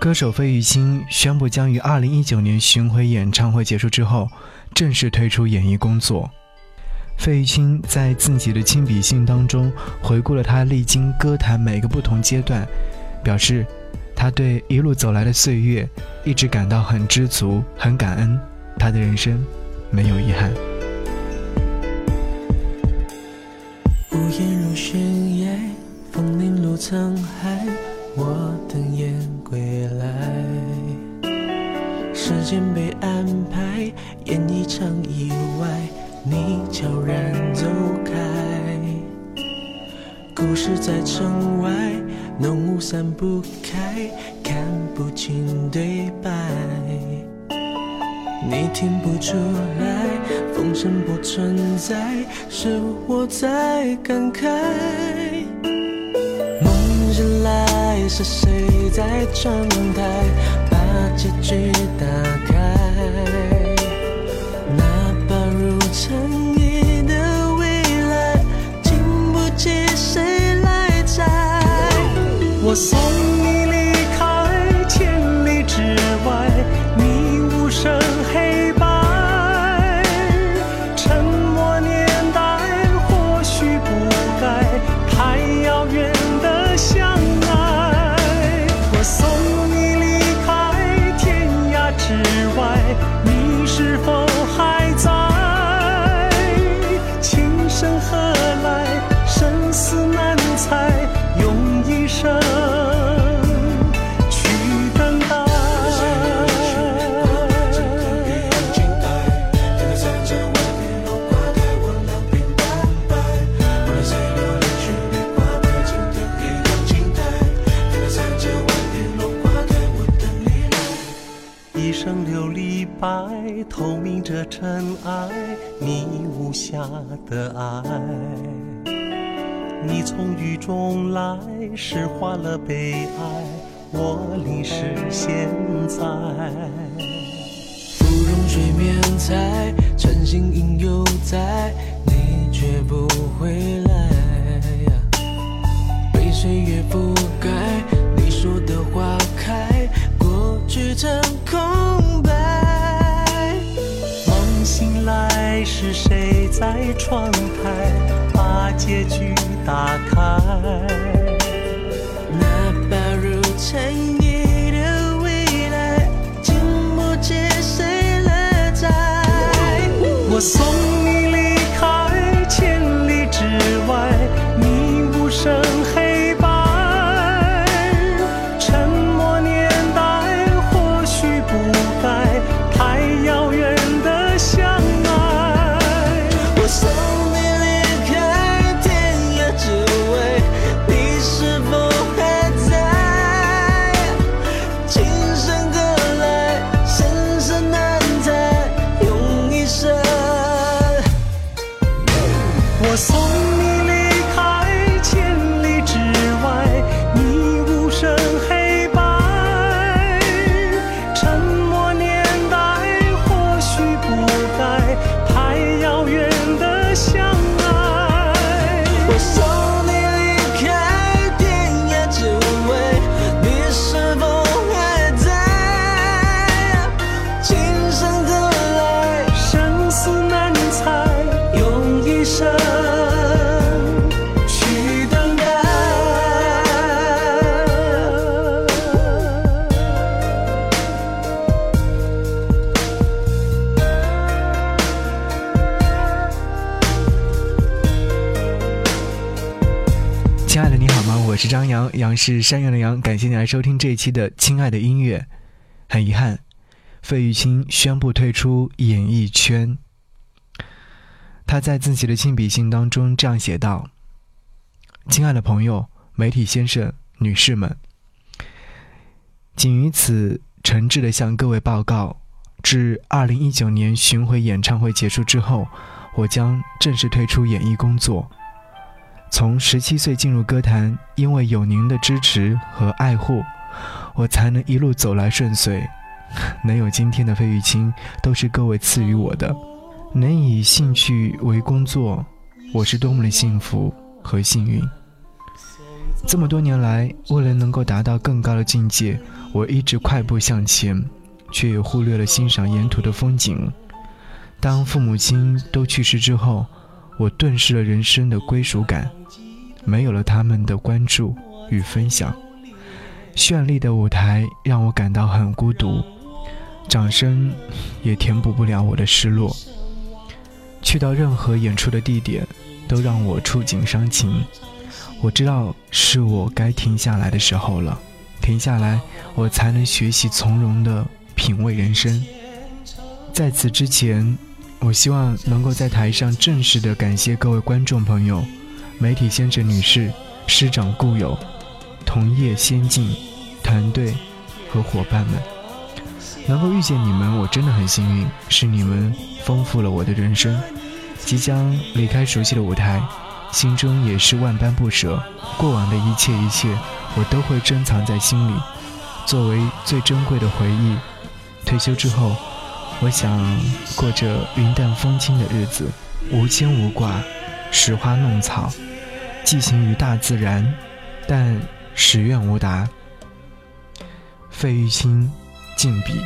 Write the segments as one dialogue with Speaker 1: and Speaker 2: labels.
Speaker 1: 歌手费玉清宣布将于二零一九年巡回演唱会结束之后，正式退出演艺工作。费玉清在自己的亲笔信当中回顾了他历经歌坛每个不同阶段，表示他对一路走来的岁月一直感到很知足、很感恩，他的人生没有遗憾。
Speaker 2: 无言如悬崖，风铃落沧海，我等雁间被安排，演一场意外，你悄然走开。故事在城外，浓雾散不开，看不清对白。你听不出来，风声不存在，是我在感慨。梦醒来，是谁在窗台把结局打我白，透明着尘埃，你无瑕的爱。你从雨中来，诗化了悲哀，我淋湿现在。芙蓉水面采，晨星影犹在，你却不我，是
Speaker 1: 山羊的羊。感谢你来收听这一期的《亲爱的音乐》。很遗憾，费玉清宣布退出演艺圈。他在自己的亲笔信当中这样写道：“亲爱的朋友、媒体先生、女士们，仅于此诚挚地向各位报告，至二零一九年巡回演唱会结束之后，我将正式退出演艺工作。”从十七岁进入歌坛，因为有您的支持和爱护，我才能一路走来顺遂。能有今天的费玉清，都是各位赐予我的。能以兴趣为工作，我是多么的幸福和幸运。这么多年来，为了能够达到更高的境界，我一直快步向前，却也忽略了欣赏沿途的风景。当父母亲都去世之后，我顿失了人生的归属感，没有了他们的关注与分享。绚丽的舞台让我感到很孤独，掌声也填补不了我的失落。去到任何演出的地点，都让我触景伤情。我知道是我该停下来的时候了，停下来，我才能学习从容的品味人生。在此之前，我希望能够在台上正式的感谢各位观众朋友、媒体先生、女士、师长、故友、同业先进、团队和伙伴们。能够遇见你们，我真的很幸运，是你们丰富了我的人生。即将离开熟悉的舞台。心中也是万般不舍，过往的一切一切，我都会珍藏在心里，作为最珍贵的回忆。退休之后，我想过着云淡风轻的日子，无牵无挂，拾花弄草，寄情于大自然，但始愿无达。费玉清，静笔。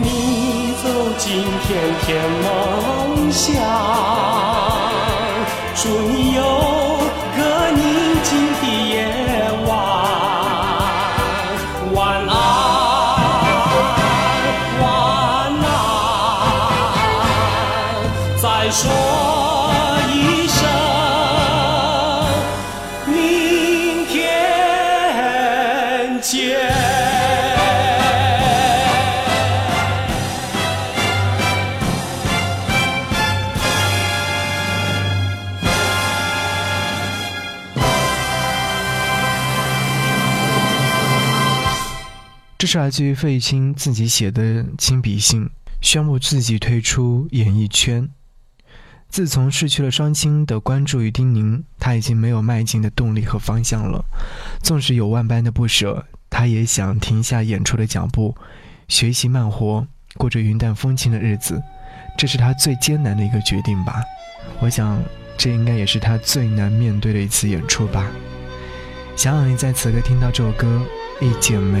Speaker 2: 你走进甜甜梦乡，祝你有
Speaker 1: 这是来自于费玉清自己写的亲笔信，宣布自己退出演艺圈。自从失去了双亲的关注与叮咛，他已经没有迈进的动力和方向了。纵使有万般的不舍，他也想停下演出的脚步，学习慢活，过着云淡风轻的日子。这是他最艰难的一个决定吧。我想，这应该也是他最难面对的一次演出吧。想想你在此刻听到这首歌《一剪梅》。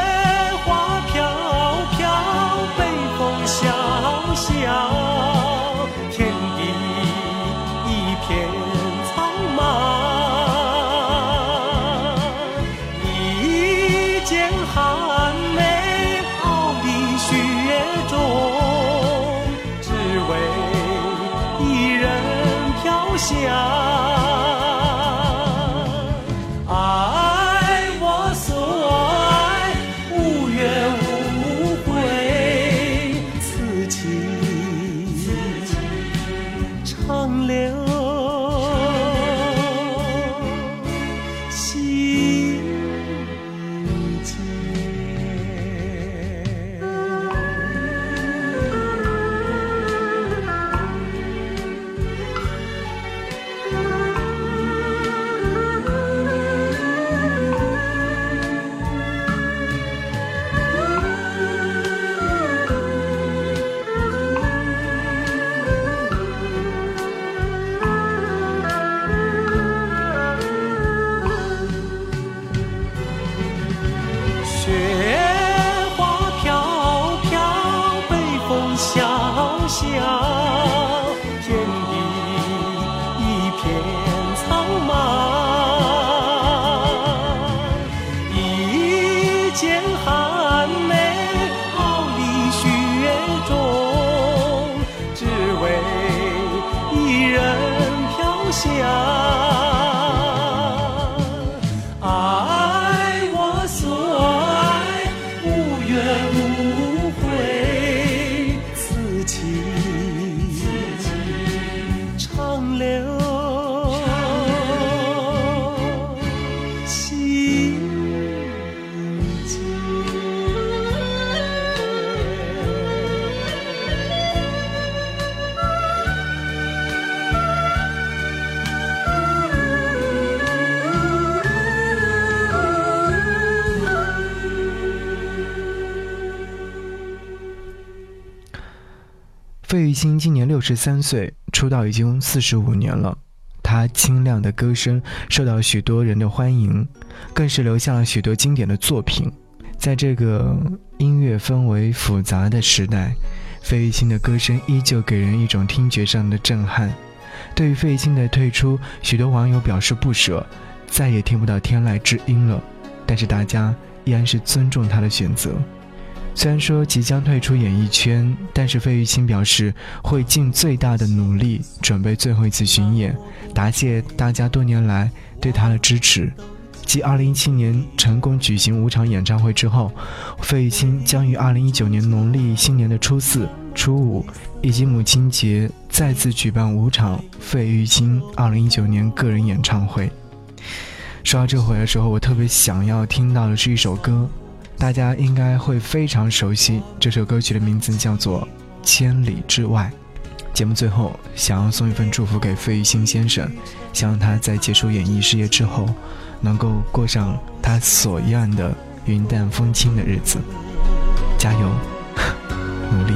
Speaker 1: 费玉清今年六十三岁，出道已经四十五年了。他清亮的歌声受到许多人的欢迎，更是留下了许多经典的作品。在这个音乐氛围复杂的时代，费玉清的歌声依旧给人一种听觉上的震撼。对于费玉清的退出，许多网友表示不舍，再也听不到天籁之音了。但是大家依然是尊重他的选择。虽然说即将退出演艺圈，但是费玉清表示会尽最大的努力准备最后一次巡演，答谢大家多年来对他的支持。继2017年成功举行五场演唱会之后，费玉清将于2019年农历新年的初四、初五以及母亲节再次举办五场费玉清2019年个人演唱会。说到这回的时候，我特别想要听到的是一首歌。大家应该会非常熟悉这首歌曲的名字，叫做《千里之外》。节目最后，想要送一份祝福给费玉清先生，希望他在结束演艺事业之后，能够过上他所愿的云淡风轻的日子。加油，努力！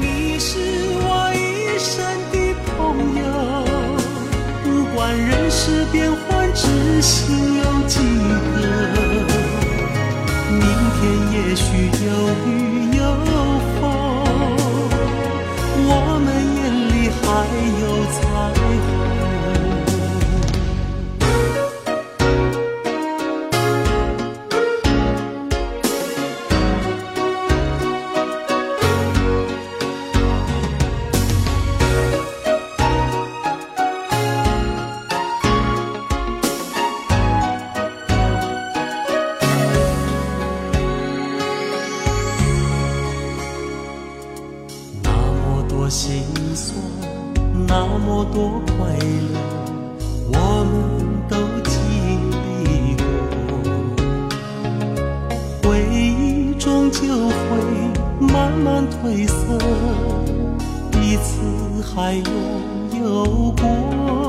Speaker 2: 你是我一生的朋友，不管人世变幻，知心有几个？天也许有雨心酸，那么多快乐，我们都经历过。回忆终究会慢慢褪色，彼此还拥有过。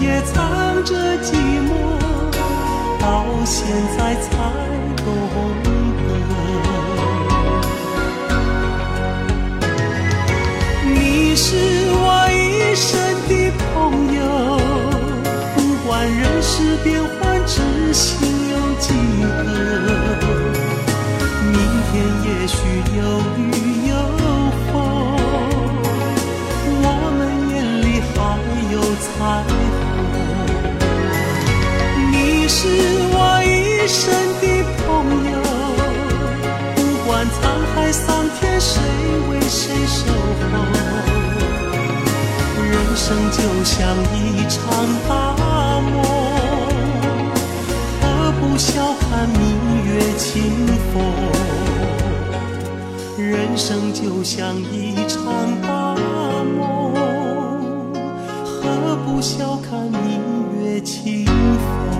Speaker 2: 也藏着寂寞，到现在才懂得。你是我一生的朋友，不管人世变幻，知心有几个？清风？人生就像一场大梦，何不笑看明月清风